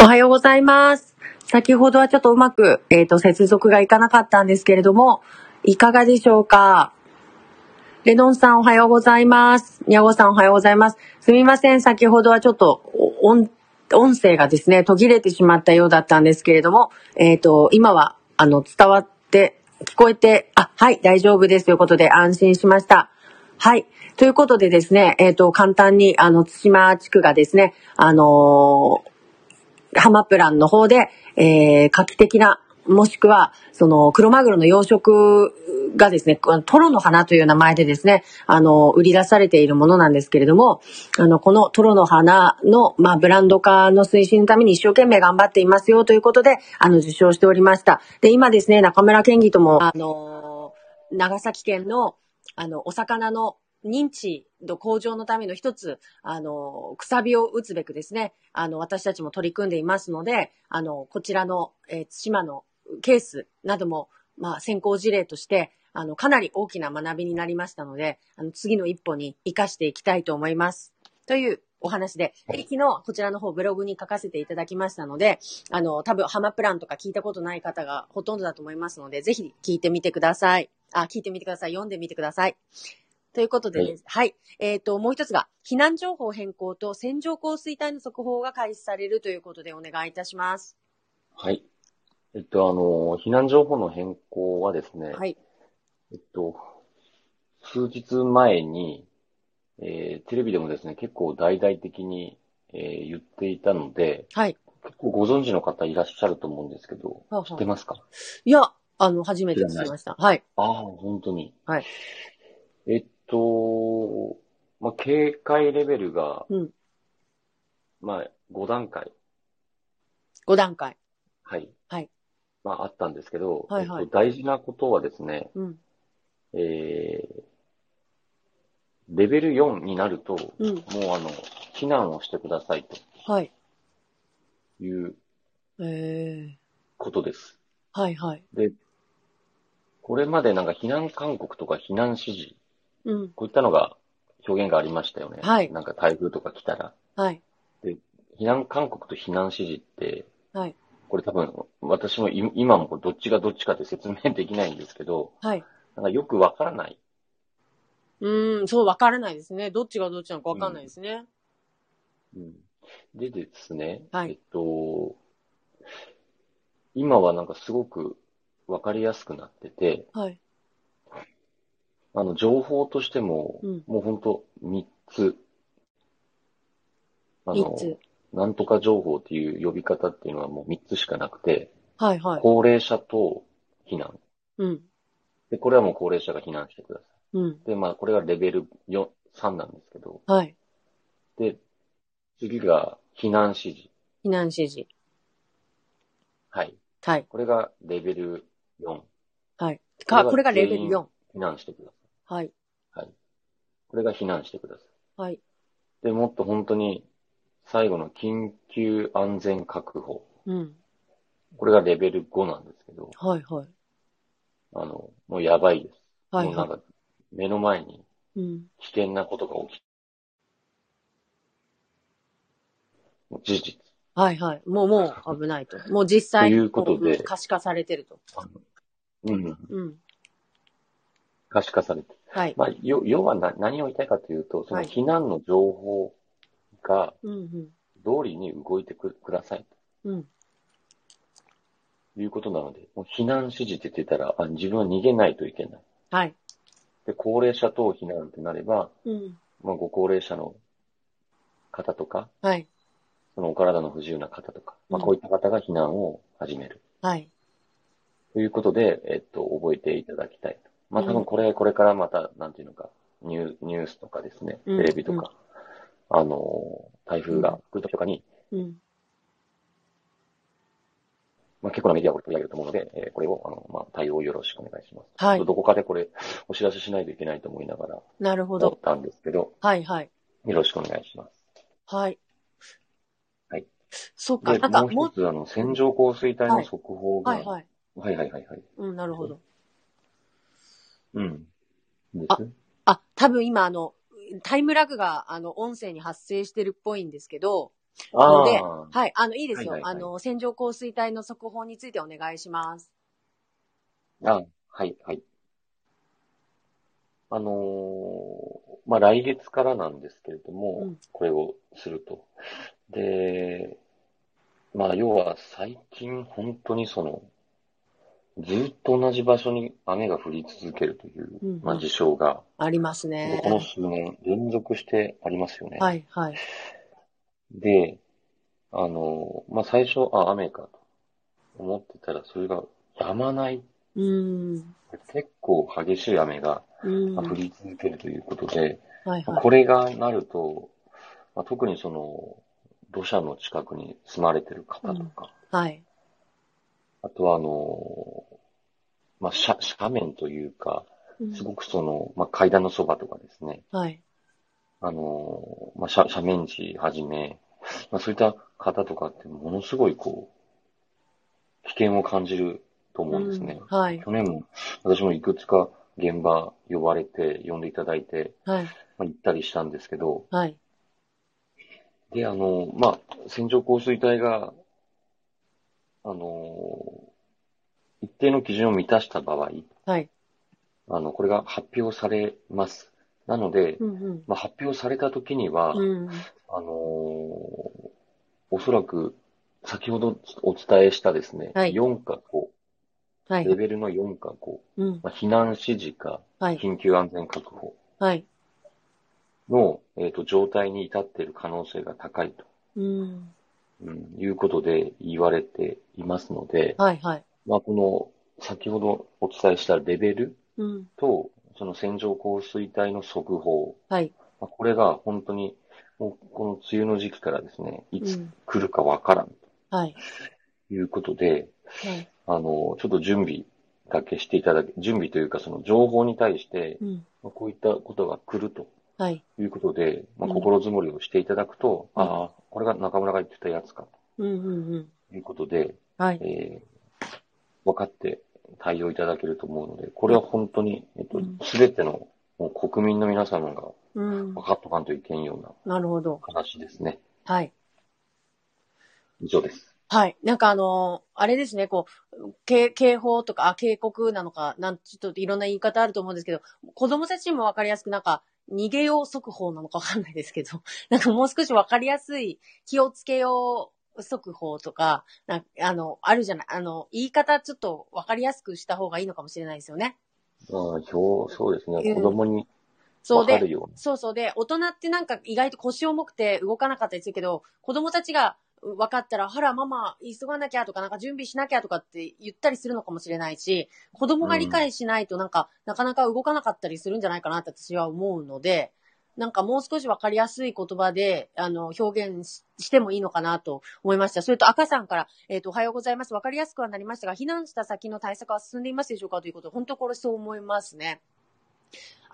おはようございます。先ほどはちょっとうまく、えっ、と、接続がいかなかったんですけれども、いかがでしょうか？レノンさんおはようございます。ニャゴさんおはようございます。すみません。先ほどはちょっと音、音声がですね、途切れてしまったようだったんですけれども、えっ、と、今は、あの、伝わって、聞こえて、あ、はい、大丈夫ですということで安心しました。はい。ということでですね、えっ、と、簡単に、あの、対馬地区がですね、あのーハマプランの方で、えー、画期的な、もしくは、その、クロマグロの養殖がですね、トロの花という名前でですね、あの、売り出されているものなんですけれども、あの、このトロの花の、まあ、ブランド化の推進のために一生懸命頑張っていますよということで、あの、受賞しておりました。で、今ですね、中村県議とも、あの、長崎県の、あの、お魚の認知度向上のための一つ、あの、くさびを打つべくですね、あの、私たちも取り組んでいますので、あの、こちらの、えー、対馬のケースなども、まあ、先行事例として、あの、かなり大きな学びになりましたので、あの、次の一歩に活かしていきたいと思います。というお話で、で昨日こちらの方ブログに書かせていただきましたので、あの、多分ハマプランとか聞いたことない方がほとんどだと思いますので、ぜひ聞いてみてください。あ、聞いてみてください。読んでみてください。ということで、ね、はい、はい。えっ、ー、と、もう一つが、避難情報変更と線状降水帯の速報が開始されるということでお願いいたします。はい。えっと、あの、避難情報の変更はですね、はい。えっと、数日前に、えー、テレビでもですね、結構大々的に、えー、言っていたので、はい。結構ご存知の方いらっしゃると思うんですけど、はは知ってますか？いや、あの、初めて聞きました。はい。ああ、本当に。はい。えっと、まあ、警戒レベルが、うん。まあ、5段階。5段階。はい。はい。まあ、あったんですけど、はいはいえっと、大事なことはですね、うん。えー、レベル4になると、うん。もうあの、避難をしてくださいはい。というええことです。ー。はいはい。で、これまでなんか避難勧告とか避難指示、うん。こういったのが表現がありましたよね。はいなんか台風とか来たら。はい。避難勧告と避難指示って、はい。これ多分、私もい今もどっちがどっちかって説明できないんですけど、はい。なんかよくわからない。うーん、そう、わからないですね。どっちがどっちなのかわかんないですね。うん、でですね、はいえっと、今はなんかすごくわかりやすくなってて、はい。あの、情報としても、うんもうほんと3つ、あの、三つ。なんとか情報っていう呼び方っていうのはもう3つしかなくて、はいはい。高齢者と避難。うん。で、これはもう高齢者が避難してくださうん。い。で、まあ、これがレベル4、3なんですけど、はい。で、次が避難指示。避難指示。はい。はい。これがレベル4。はい。か、ここれがれがレベル全員4。避難してくださはい。い。はい。これが避難してくださはい。い。で、もっと本当に最後の緊急安全確保。うん。これがレベル5なんですけど、はいはい。あの、もうやばいです。はいはもうなんか、目の前にい。うん。危険なことが起きもう事実。はいはい。もうもう危ないと。もう実際ということで可視化されてると。うん。うん。可視化されて。はい。まあ、よ要はな何を言いたいかというと、そのはい避難の情報がうんうん。通りに動いてくくださいうん。ということなので、もう避難指示って言ってたら、あ自分は逃げないといけない。はい。で、高齢者等避難ってなれば、うん。まあ、ご高齢者の方とか、はい。そのお体の不自由な方とか、まあ、うんこういった方が避難を始める。はい。ということで、えっと、覚えていただきたいと。まあ、うん多分これ、これからまた、なんていうのか、ニューニュースとかですね、うんテレビとか、あの、台風が来るときとかに、うん。まあ、結構なメディアを取り上げると思うので、えーこれを、あの、まあ、対応よろしくお願いします。はいどこかでこれ、お知らせしないといけないと思いながら、なるほど。思ったんですけど、はいはい。よろしくお願いします。はい。はい。そっか。で、なんか、もう一つ、あの、線状降水帯の速報が、はいはい。はいはいはいはい。うん、なるほど。うん。ああ、多分今あの、タイムラグがあの、音声に発生してるっぽいんですけど、ので、あはい、あの、いいですよ。はいはいはいあの、線状降水帯の速報についてお願いします。あ、あはい、はい。あのーまあ、来月からなんですけれども、うんこれをすると。で、まあ、要は最近本当にその、ずっと同じ場所に雨が降り続けるという、うんうんまあ、事象が、ありますね。この数年連続してありますよね。はい、はい。で、あの、まあ、最初、あ、雨かと思ってたら、それが止まない。うーん。結構激しい雨が降り続けるということで、はい、はい。これがなると、まあ、特にその、土砂の近くに住まれてる方とか、はい。あとはあの、まあ、斜斜面というか、うんすごくその、まあ、階段のそばとかですね、はい。あの、まあ、斜斜面地はじめ、まあ、そういった方とかってものすごいこう、危険を感じると思うんですね。うんはい。去年も私もいくつか現場呼ばれて、呼んでいただいて、はい。まあ、行ったりしたんですけど、はい。で、あの、まあ、線状降水帯が、あの、一定の基準を満たした場合、はい。あの、これが発表されます。なので、うん、うん。まあ、発表された時には、うん。あのおそらく、先ほどお伝えしたですね、はい4か5、はいレ。ベルの4か5、うん。まあ、避難指示か、はい。緊急安全確保はい。の、えっ、と、状態に至っている可能性が高いと、うん。うん、いうことで言われていますので、はい、はい。まあ、この、先ほどお伝えしたレベルうん。と、その線状降水帯の速報、はい。まあ、これが本当に、もうこの梅雨の時期からですね、いうつん。来るかわからんはい。ということで、はい。あの、ちょっと準備だけしていただけ、準備というかその情報に対して、こういったことが来るとはい。いうことで、まあ、うん心づもりをしていただくと、うんああ、これが中村が言ってたやつかうん、うん、うん。ということで、はい。えー、分かって対応いただけると思うので、これは本当に、えっとうん、すべてのもう国民の皆様がうん分。かっとかんといけんようななるほど。話ですね。はい。以上です。はい。なんかあのーあれですね、こう、警警報とか、あ、警告なのか、なん、ちょっといろんな言い方あると思うんですけど、子供たちにもわかりやすく、なんか、逃げよう速報なのかわかんないですけど、なんかもう少しわかりやすい、気をつけよう速報とか、なんあの、あるじゃない、あの、言い方ちょっとわかりやすくした方がいいのかもしれないですよね。ああ、表、そうですね。うん子供にそうで分かる、ように。そうそうで、大人ってなんか意外と腰重くて動かなかったりするけど、子供たちが分かったら、ほら、ママ、急がなきゃとか、なんか準備しなきゃとかって言ったりするのかもしれないし、子供が理解しないとなんか、なかなか動かなかったりするんじゃないかなって私は思うので、なんかもう少し分かりやすい言葉で、あの、表現ししてもいいのかなと思いました。それと赤さんから、えっ、と、おはようございます。分かりやすくはなりましたが、避難した先の対策は進んでいますでしょうか？ということで、本当これそう思いますね。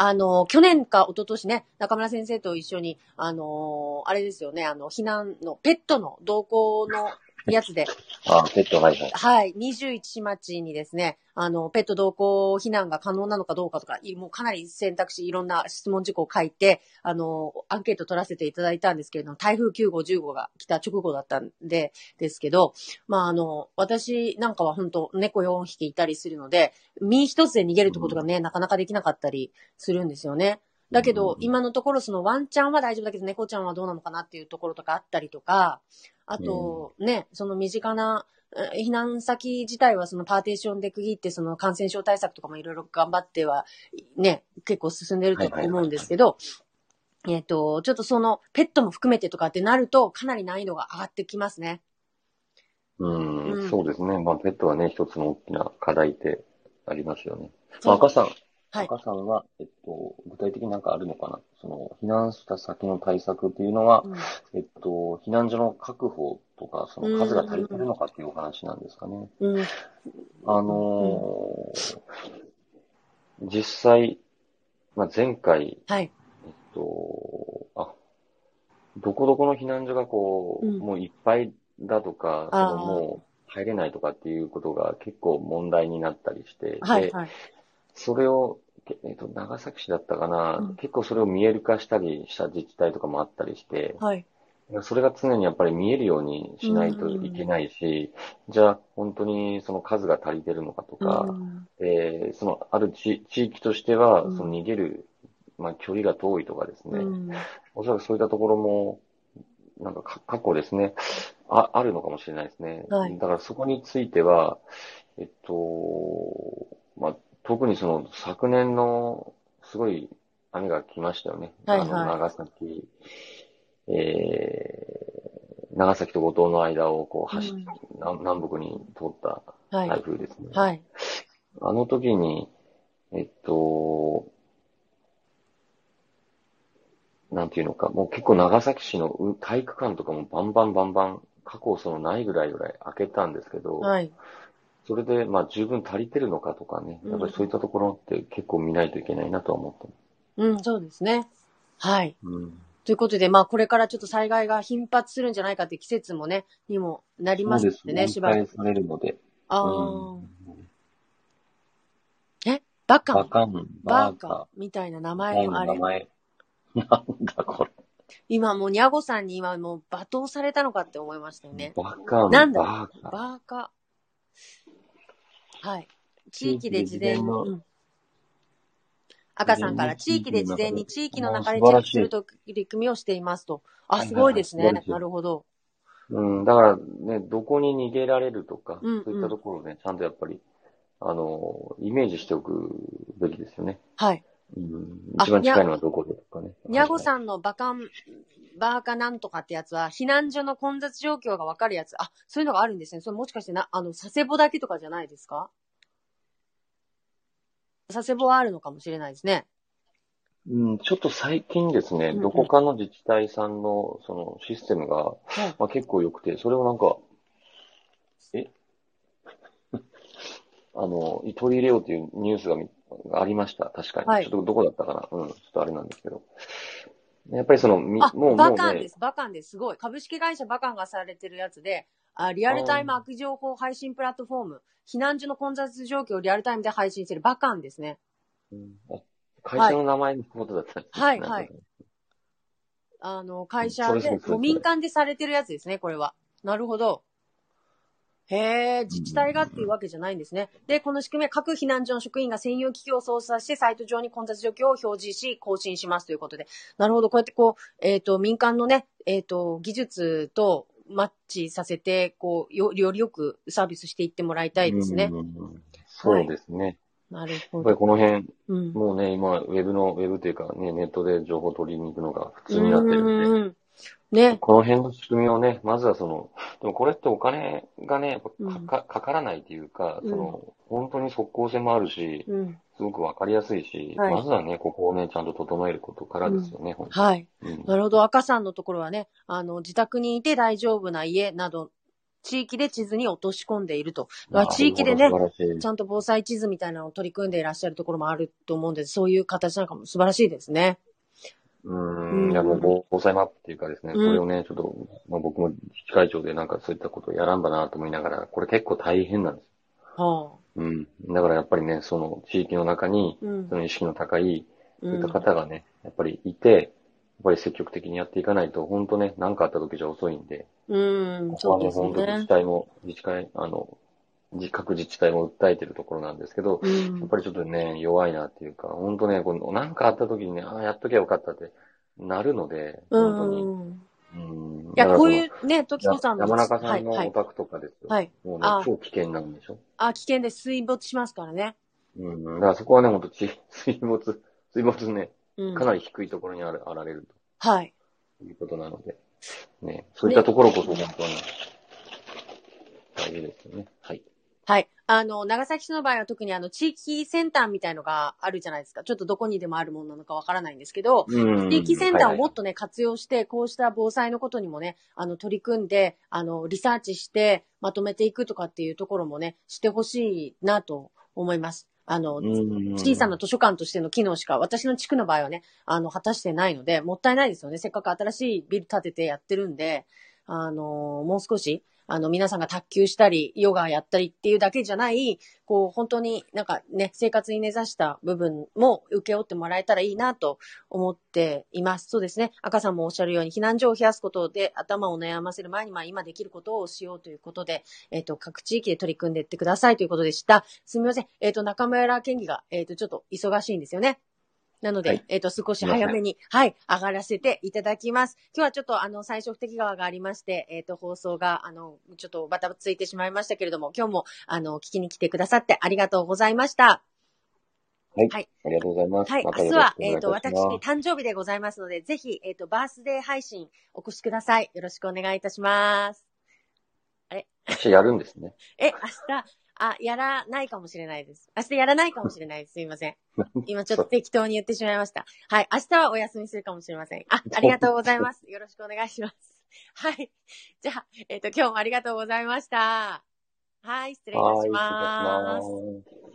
あの、去年か一昨年ね、中村先生と一緒に、あのあれですよね、あの、避難の、ペットの同行のやつで、あ あ、ペット、はいはい。はい、21市町にですね、あの、ペット同行避難が可能なのかどうかとか、いもうかなり選択肢、いろんな質問事項を書いて、あの、アンケート取らせていただいたんですけれども、台風9号、10号が来た直後だったんで、ですけど、まあ、あの、私なんかは本当猫4匹いたりするので、身一つで逃げるってことがね、なかなかできなかったりするんですよね。だけど、うん今のところそのワンちゃんは大丈夫だけど、猫ちゃんはどうなのかなっていうところとかあったりとか、あと、ね、その身近な、え避難先自体はそのパーテーションで区切ってその感染症対策とかもいろいろ頑張っては、ね、結構進んでると思うんですけど、えっと、ちょっとそのペットも含めてとかってなるとかなり難易度が上がってきますね。うん、うんそうですね。まあ、ペットはね、一つの大きな課題ってありますよね。まあ、赤さん、はい赤さんは、えっと、具体的になんかあるのかな？その、避難した先の対策っていうのは、うんえっと、避難所の確保とか、その数が足りてるのかっていうお話なんですかね。うん。あのー実際、まあ、前回、はい。えっと、あ、どこどこの避難所がこう、うんもういっぱいだとか、そのもう入れないとかっていうことが結構問題になったりして、で、はいはい。それを、けえっと、長崎市だったかな、うん。結構それを見える化したりした自治体とかもあったりして、はい。それが常にやっぱり見えるようにしないといけないし、じゃあ本当にその数が足りてるのかとか、うん。えーそのある地地域としては、うん。その逃げる、まあ、距離が遠いとかですね、うん。おそらくそういったところも、なんかか過去ですね、ああるのかもしれないですね。はい。だからそこについては、えっと、まあ、特にその昨年のすごい雨が来ましたよね。はいはいあの長崎、えー、長崎と五島の間をこう走っ、うん南南北に通ったはい。台風ですね。はい。あの時に、えっと、なんていうのか、もう結構長崎市のう体育館とかもバンバンバンバン、過去そのないぐらいぐらい開けたんですけど、はい。それでまあ十分足りてるのかとかね、やっぱりそういったところって結構見ないといけないなとは思ってます。うん、そうですね。はい。うん。ということで、まあ、これからちょっと災害が頻発するんじゃないかって季節もね、にもなりますのでね、ししばらく。されるので。あうあ、んえ？バカン？バカン、バカ、カみたいな名前前のあれ。の名前。なんだこれ。今もう、ニャゴさんに今もう罵倒されたのかって思いましたよね。バカン、なんだ？バーカ。バーカ。はい。地域で事前に。赤さんから、地事域で事前に地域の中でチェックする取り組みをしていますと。あ、はいすごいですね。なるほど。うん、だからね、どこに逃げられるとか、うんうんそういったところをね、ちゃんとやっぱり、あの、イメージしておくべきですよね。はい。うん、あ一番近いのはどこでとかね。ニャゴん。さんのバカン、バーカなんとかってやつは、避難所の混雑状況がわかるやつ。あ、そういうのがあるんですね。それもしかしてな、あの、佐世保だけとかじゃないですか？佐世保はあるのかもしれないですね。うん、ちょっと最近ですね、どこかの自治体さんの、その、システムが、はい。まあ、結構良くて、それをなんか、え？あの、取り入れようというニュースがありました。確かに。はいちょっとどこだったかなうん、ちょっとあれなんですけど。やっぱりその、みあ、もう、バカンで、す。バカンです。すごい。株式会社バカンがされてるやつで、あリアルタイム悪情報配信プラットフォーム、避難所の混雑状況をリアルタイムで配信してるバカンですね。うんあ会社の名前のことだったんですねはいはいあの、会社で民間でされてるやつですね、これは。なるほど。へえ、自治体がっていうわけじゃないんですね。で、この仕組みは各避難所の職員が専用機器を操作して、サイト上に混雑状況を表示し、更新しますということで。なるほど、こうやってこう、えっ、と、民間のね、えっ、と、技術とマッチさせて、こう、よよりよくサービスしていってもらいたいですねうん。うんうんそうですね。なるやっぱりほど。この辺、うん。もうね、今、ウェブの、ウェブというかね、ネットで情報を取りに行くのが普通になってるんで、うんうんね。この辺の仕組みをね、まずはその、でもこれってお金がね、かかかからないというか、うんその、本当に即効性もあるし、うん。すごくわかりやすいし、はいまずはね、ここをね、ちゃんと整えることからですよね、本当はい。なるほど。赤さんのところはね、あの、自宅にいて大丈夫な家など、地域で地図に落とし込んでいると。まあ地域でねちゃんと防災地図みたいなのを取り組んでいらっしゃるところもあると思うんです。そういう形なんかも素晴らしいですね。ううんん、いや、もう防災マップっていうかですね、うんこれをね、ちょっと、まあ、僕も自治会長でなんかそういったことをやらんだなと思いながら、これ結構大変なんです。はあ。うん。だからやっぱりね、その地域の中に、うんそ。の意識の高い、そういったうん方がね、やっぱりいて、やっぱり積極的にやっていかないと、本当ね、何かあった時じゃ遅いんで、うん、そうです本当自治ね。体も、自治会、あの、自各自治体も訴えてるところなんですけど、うんやっぱりちょっとね、弱いなっていうか、本当ね、この何かあった時にね、ああ、やっときゃよかったってなるので、う本当に。ん。うん。いや、こうういうね、時子さんの。山中さん。のお宅とかですよ。はい。もうねあ、超危険なんでしょ。あ、危険で水没しますからね。うん。だからそこはね、ほんとち 水没、水没ね、うん。かなり低いところにあるあられるはい。ということなので、ね、そういったところこそ本当はね、大事ですよね。はい。はい。あの、長崎市の場合は特にあの、地域センターみたいのがあるじゃないですか。ちょっとどこにでもあるものなのかわからないんですけど、うん地域センターをもっと、とね、活用して、こうした防災のことにもね、あの、取り組んで、あの、リサーチして、まとめていくとかっていうところもね、してほしいなと思います。あの、うん小さな図書館としての機能しか、私の地区の場合はね、あの、果たしてないので、もったいないですよね。せっかく新しいビル建ててやってるんで、あの、もう少し、あの、皆さんが卓球したり、ヨガやったりっていうだけじゃない、こう、本当になんかね、生活に根ざした部分も受け負ってもらえたらいいなと思っています。そうですね。赤さんもおっしゃるように、避難所を冷やすことで頭を悩ませる前に、まあ今できることをしようということで、えっ、と、各地域で取り組んでいってくださいということでした。すみません。えっ、と、中村県議が、えっ、と、ちょっと忙しいんですよね。なので、はいえっ、と、少し早めに、はい、上がらせていただきます。今日はちょっと、あの、最初不適川がありまして、えっ、と、放送が、あの、ちょっとバタついてしまいましたけれども、今日も、あの、聞きに来てくださってありがとうございました。ありがとうございます。はい、明日は、えっ、と、いたします私、誕生日でございますので、ぜひ、えっ、と、バースデー配信お越しください。よろしくお願いいたします。私やるんですね。え、明日、あ、やらないかもしれないです。明日やらないかもしれないです。すいません。今ちょっと適当に言ってしまいました。はい。明日はお休みするかもしれません。あ、ありがとうございます。よろしくお願いします。はい。じゃあ、えっ、と、今日もありがとうございました。はい、失礼いたし。ます。